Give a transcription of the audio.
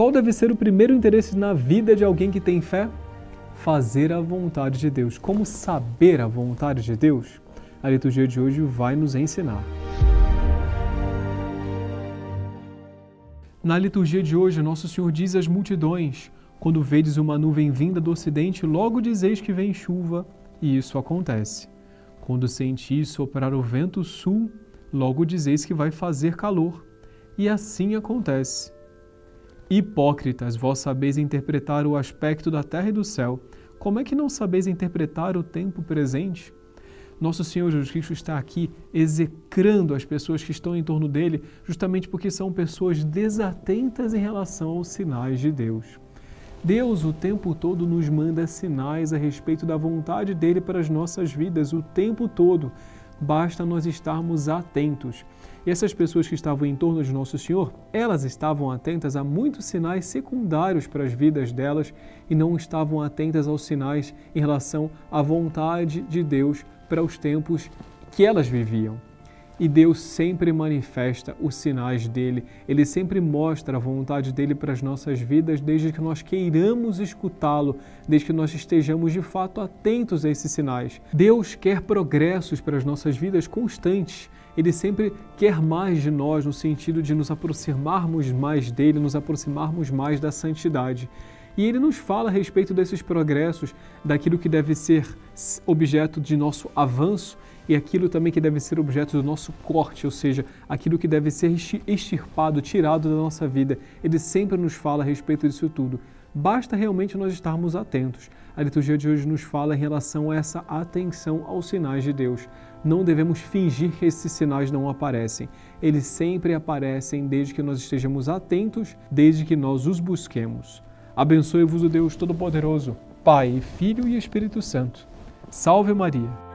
Qual deve ser o primeiro interesse na vida de alguém que tem fé? Fazer a vontade de Deus. Como saber a vontade de Deus? A liturgia de hoje vai nos ensinar. Na liturgia de hoje, Nosso Senhor diz às multidões: Quando vedes uma nuvem vinda do ocidente, logo dizeis que vem chuva, e isso acontece. Quando sentis soprar o vento sul, logo dizeis que vai fazer calor, e assim acontece. Hipócritas, vós sabeis interpretar o aspecto da terra e do céu, como é que não sabeis interpretar o tempo presente? Nosso Senhor Jesus Cristo está aqui execrando as pessoas que estão em torno dele, justamente porque são pessoas desatentas em relação aos sinais de Deus. Deus o tempo todo nos manda sinais a respeito da vontade dele para as nossas vidas, o tempo todo basta nós estarmos atentos. E essas pessoas que estavam em torno de Nosso Senhor, elas estavam atentas a muitos sinais secundários para as vidas delas e não estavam atentas aos sinais em relação à vontade de Deus para os tempos que elas viviam. E Deus sempre manifesta os sinais dele, ele sempre mostra a vontade dele para as nossas vidas, desde que nós queiramos escutá-lo, desde que nós estejamos de fato atentos a esses sinais. Deus quer progressos para as nossas vidas constantes. Ele sempre quer mais de nós no sentido de nos aproximarmos mais dele, nos aproximarmos mais da santidade. E ele nos fala a respeito desses progressos, daquilo que deve ser objeto de nosso avanço e aquilo também que deve ser objeto do nosso corte, ou seja, aquilo que deve ser extirpado, tirado da nossa vida. Ele sempre nos fala a respeito disso tudo. Basta realmente nós estarmos atentos. A liturgia de hoje nos fala em relação a essa atenção aos sinais de Deus. Não devemos fingir que esses sinais não aparecem. Eles sempre aparecem desde que nós estejamos atentos, desde que nós os busquemos. Abençoe-vos o Deus Todo-Poderoso, Pai, Filho e Espírito Santo. Salve Maria!